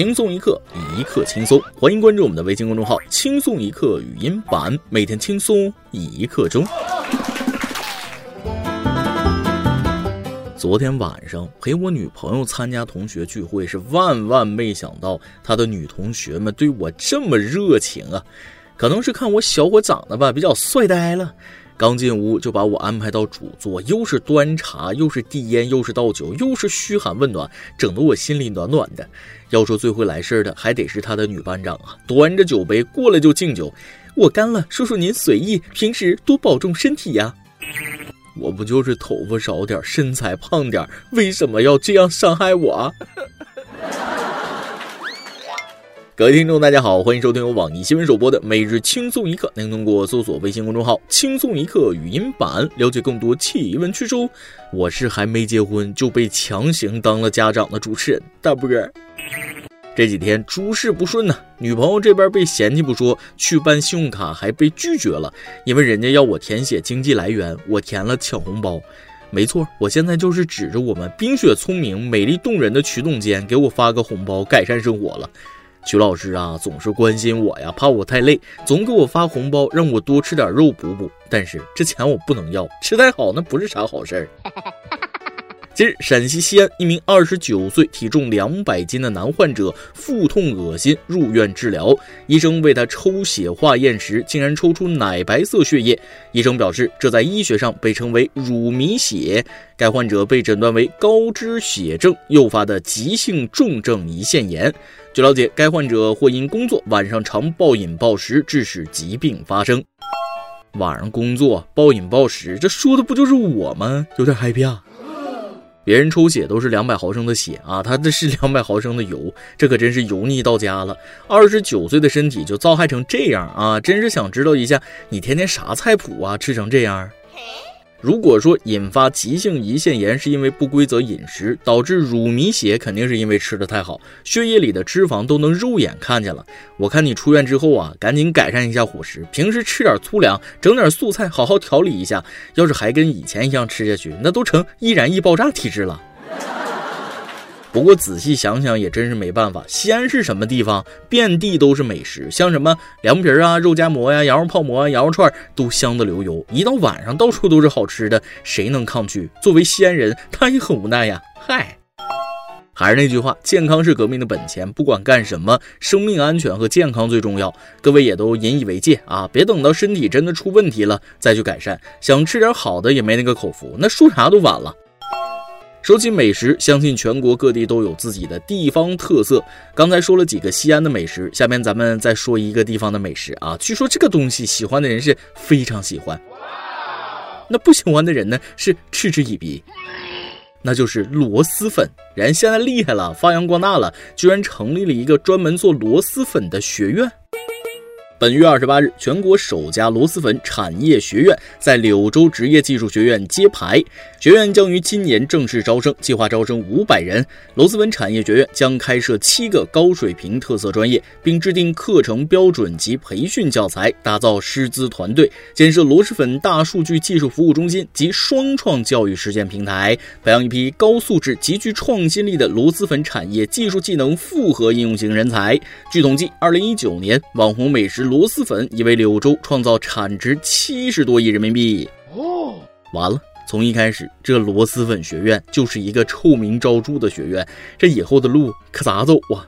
轻松一刻，一刻轻松。欢迎关注我们的微信公众号“轻松一刻语音版”，每天轻松一刻钟。昨天晚上陪我女朋友参加同学聚会，是万万没想到，她的女同学们对我这么热情啊！可能是看我小伙长得吧，比较帅呆了。刚进屋就把我安排到主座，又是端茶，又是递烟，又是倒酒，又是嘘寒问暖，整得我心里暖暖的。要说最会来事儿的，还得是他的女班长啊，端着酒杯过来就敬酒。我干了，叔叔您随意，平时多保重身体呀。我不就是头发少点，身材胖点，为什么要这样伤害我？各位听众，大家好，欢迎收听由网易新闻首播的每日轻松一刻。您通过搜索微信公众号“轻松一刻”语音版了解更多气温趋势。我是还没结婚就被强行当了家长的主持人大波。这几天诸事不顺呢，女朋友这边被嫌弃不说，去办信用卡还被拒绝了，因为人家要我填写经济来源，我填了抢红包。没错，我现在就是指着我们冰雪聪明、美丽动人的曲总监给我发个红包，改善生活了。曲老师啊，总是关心我呀，怕我太累，总给我发红包，让我多吃点肉补补。但是这钱我不能要，吃太好那不是啥好事儿。近日，陕西西安一名二十九岁、体重两百斤的男患者腹痛恶心入院治疗，医生为他抽血化验时，竟然抽出奶白色血液。医生表示，这在医学上被称为乳糜血。该患者被诊断为高脂血症诱发的急性重症胰腺炎。据了解，该患者或因工作晚上常暴饮暴食，致使疾病发生。晚上工作暴饮暴食，这说的不就是我吗？有点害怕。别人抽血都是两百毫升的血啊，他这是两百毫升的油，这可真是油腻到家了。二十九岁的身体就糟害成这样啊，真是想知道一下你天天啥菜谱啊，吃成这样。如果说引发急性胰腺炎是因为不规则饮食，导致乳糜血肯定是因为吃的太好，血液里的脂肪都能肉眼看见了。我看你出院之后啊，赶紧改善一下伙食，平时吃点粗粮，整点素菜，好好调理一下。要是还跟以前一样吃下去，那都成易燃易爆炸体质了。不过仔细想想也真是没办法，西安是什么地方，遍地都是美食，像什么凉皮啊、肉夹馍呀、羊肉泡馍啊、羊肉串都香的流油。一到晚上，到处都是好吃的，谁能抗拒？作为西安人，他也很无奈呀。嗨，还是那句话，健康是革命的本钱，不管干什么，生命安全和健康最重要。各位也都引以为戒啊，别等到身体真的出问题了再去改善。想吃点好的也没那个口福，那说啥都晚了。说起美食，相信全国各地都有自己的地方特色。刚才说了几个西安的美食，下面咱们再说一个地方的美食啊。据说这个东西喜欢的人是非常喜欢，那不喜欢的人呢是嗤之以鼻。那就是螺蛳粉，人现在厉害了，发扬光大了，居然成立了一个专门做螺蛳粉的学院。本月二十八日，全国首家螺蛳粉产业学院在柳州职业技术学院揭牌。学院将于今年正式招生，计划招生五百人。螺蛳粉产业学院将开设七个高水平特色专业，并制定课程标准及培训教材，打造师资团队，建设螺蛳粉大数据技术服务中心及双创教育实践平台，培养一批高素质、极具创新力的螺蛳粉产业技术技能复合应用型人才。据统计，二零一九年网红美食。螺蛳粉已为柳州创造产值七十多亿人民币。哦，完了，从一开始，这螺蛳粉学院就是一个臭名昭著的学院，这以后的路可咋走啊？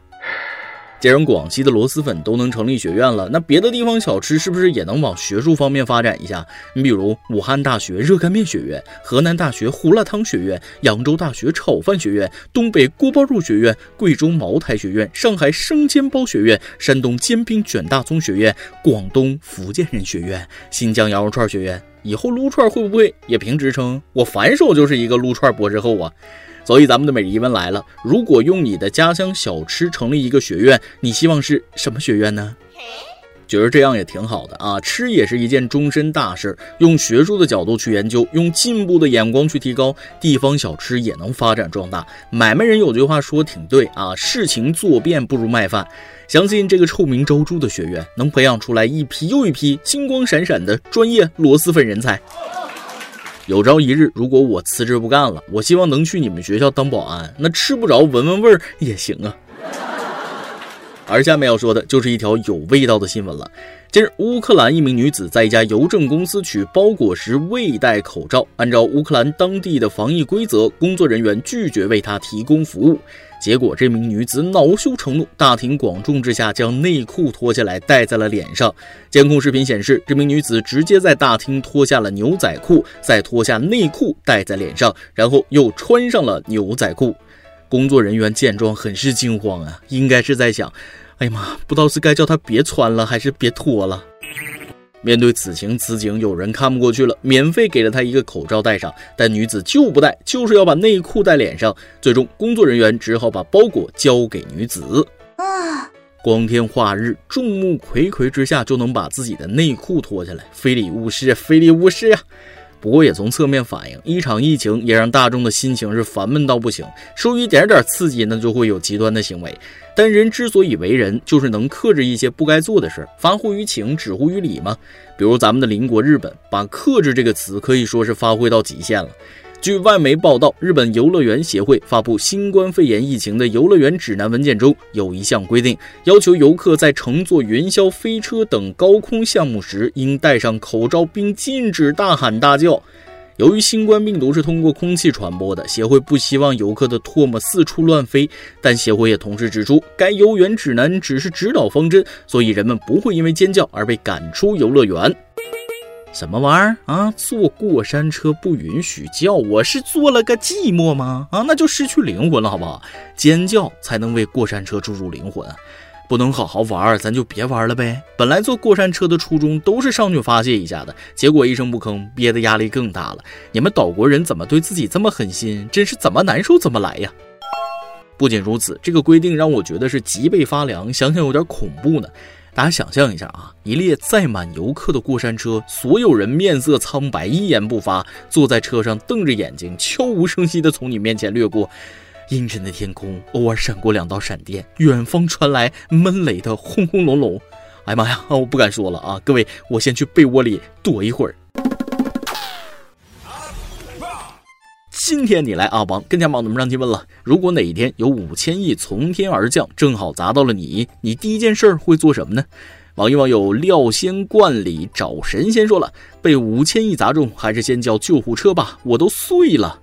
既然广西的螺蛳粉都能成立学院了，那别的地方小吃是不是也能往学术方面发展一下？你比如武汉大学热干面学院、河南大学胡辣汤学院、扬州大学炒饭学院、东北锅包肉学院、贵州茅台学院、上海生煎包学院、山东煎饼卷大葱学院、广东福建人学院、新疆羊肉串学院。以后撸串会不会也评职称？我反手就是一个撸串博士后啊！所以咱们的每日一问来了：如果用你的家乡小吃成立一个学院，你希望是什么学院呢？觉得这样也挺好的啊，吃也是一件终身大事，用学术的角度去研究，用进步的眼光去提高，地方小吃也能发展壮大。买卖人有句话说挺对啊，事情做遍不如卖饭。相信这个臭名昭著的学院能培养出来一批又一批金光闪闪的专业螺蛳粉人才。有朝一日，如果我辞职不干了，我希望能去你们学校当保安，那吃不着闻闻味儿也行啊。而下面要说的就是一条有味道的新闻了。近日，乌克兰一名女子在一家邮政公司取包裹时未戴口罩，按照乌克兰当地的防疫规则，工作人员拒绝为她提供服务。结果，这名女子恼羞成怒，大庭广众之下将内裤脱下来戴在了脸上。监控视频显示，这名女子直接在大厅脱下了牛仔裤，再脱下内裤戴在脸上，然后又穿上了牛仔裤。工作人员见状很是惊慌啊，应该是在想：哎呀妈，不知道是该叫她别穿了，还是别脱了。面对此情此景，有人看不过去了，免费给了她一个口罩戴上，但女子就不戴，就是要把内裤戴脸上。最终，工作人员只好把包裹交给女子。啊，光天化日，众目睽睽之下就能把自己的内裤脱下来，非礼勿视，非礼勿视呀！不过也从侧面反映，一场疫情也让大众的心情是烦闷到不行，受一点点刺激呢，就会有极端的行为。但人之所以为人，就是能克制一些不该做的事，发乎于情，止乎于理嘛？比如咱们的邻国日本，把“克制”这个词可以说是发挥到极限了。据外媒报道，日本游乐园协会发布新冠肺炎疫情的游乐园指南文件中有一项规定，要求游客在乘坐云霄飞车等高空项目时应戴上口罩，并禁止大喊大叫。由于新冠病毒是通过空气传播的，协会不希望游客的唾沫四处乱飞。但协会也同时指出，该游园指南只是指导方针，所以人们不会因为尖叫而被赶出游乐园。什么玩意儿啊？坐过山车不允许叫，我是坐了个寂寞吗？啊，那就失去灵魂了，好不好？尖叫才能为过山车注入灵魂，不能好好玩儿，咱就别玩了呗。本来坐过山车的初衷都是上去发泄一下的，结果一声不吭，憋的压力更大了。你们岛国人怎么对自己这么狠心？真是怎么难受怎么来呀！不仅如此，这个规定让我觉得是脊背发凉，想想有点恐怖呢。大家想象一下啊，一列载满游客的过山车，所有人面色苍白，一言不发，坐在车上瞪着眼睛，悄无声息地从你面前掠过。阴沉的天空偶尔闪过两道闪电，远方传来闷雷的轰轰隆隆。哎呀妈呀，我不敢说了啊！各位，我先去被窝里躲一会儿。今天你来阿王跟家宝们让提问了：如果哪一天有五千亿从天而降，正好砸到了你，你第一件事会做什么呢？网易网友料仙观里找神仙说了：被五千亿砸中，还是先叫救护车吧，我都碎了。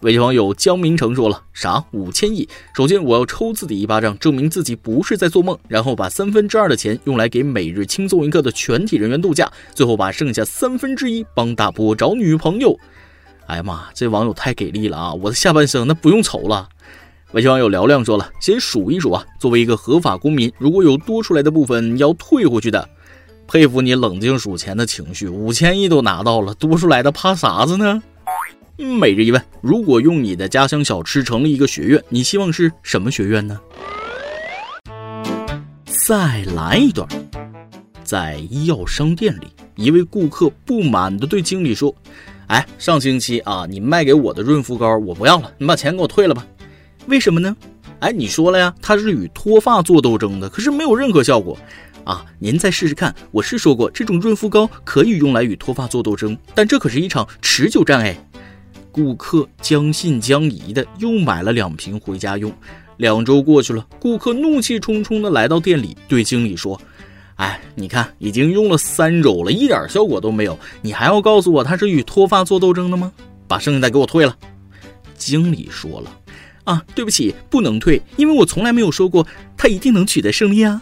微信网友江明成说了：啥五千亿？首先我要抽自己一巴掌，证明自己不是在做梦，然后把三分之二的钱用来给每日轻松一刻的全体人员度假，最后把剩下三分之一帮大波找女朋友。哎呀妈，这网友太给力了啊！我的下半生那不用愁了。微信网友嘹亮说了，先数一数啊，作为一个合法公民，如果有多出来的部分要退回去的，佩服你冷静数钱的情绪。五千亿都拿到了，多出来的怕啥子呢？每日一问：如果用你的家乡小吃成立一个学院，你希望是什么学院呢？再来一段，在医药商店里，一位顾客不满地对经理说。哎，上星期啊，你卖给我的润肤膏我不要了，你把钱给我退了吧。为什么呢？哎，你说了呀，它是与脱发做斗争的，可是没有任何效果啊。您再试试看，我是说过这种润肤膏可以用来与脱发做斗争，但这可是一场持久战哎。顾客将信将疑的又买了两瓶回家用。两周过去了，顾客怒气冲冲的来到店里，对经理说。哎，你看，已经用了三周了，一点效果都没有。你还要告诉我它是与脱发做斗争的吗？把剩下的给我退了。经理说了，啊，对不起，不能退，因为我从来没有说过他一定能取得胜利啊。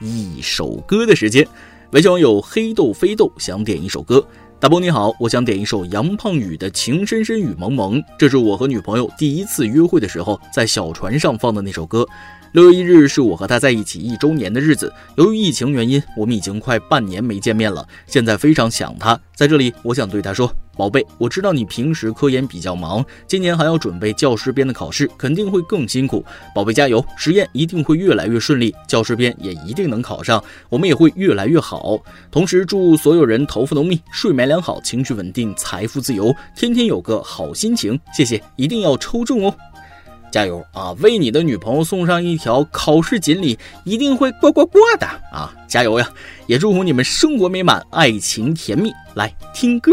一首歌的时间，微信网友黑豆飞豆想点一首歌。大波你好，我想点一首杨胖宇的《情深深雨蒙蒙》，这是我和女朋友第一次约会的时候在小船上放的那首歌。六月一日是我和他在一起一周年的日子。由于疫情原因，我们已经快半年没见面了。现在非常想他，在这里，我想对他说：“宝贝，我知道你平时科研比较忙，今年还要准备教师编的考试，肯定会更辛苦。宝贝加油，实验一定会越来越顺利，教师编也一定能考上，我们也会越来越好。同时，祝所有人头发浓密，睡眠良好，情绪稳定，财富自由，天天有个好心情。谢谢，一定要抽中哦。”加油啊！为你的女朋友送上一条考试锦鲤，一定会过过过的啊！加油呀！也祝福你们生活美满，爱情甜蜜。来听歌。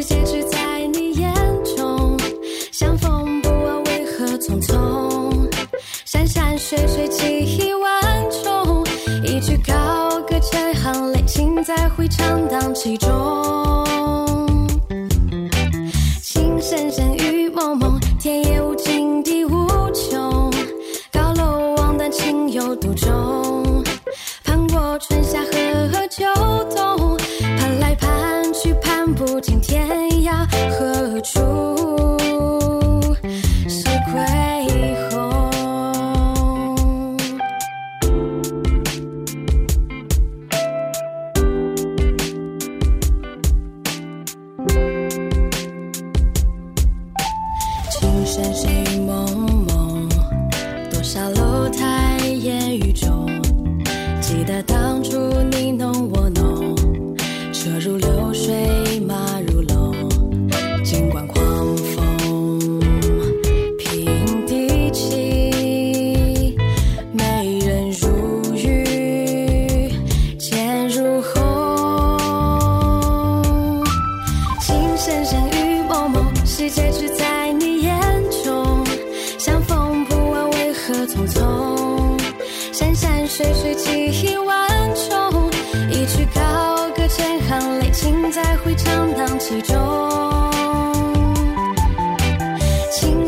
世界只在你眼中，相逢不问为何匆匆，山山。水水几万重，一曲高歌千行泪，尽在回肠荡气中。情深深雨蒙蒙，天也无尽地无穷，高楼望断情有独钟。relationship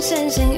深深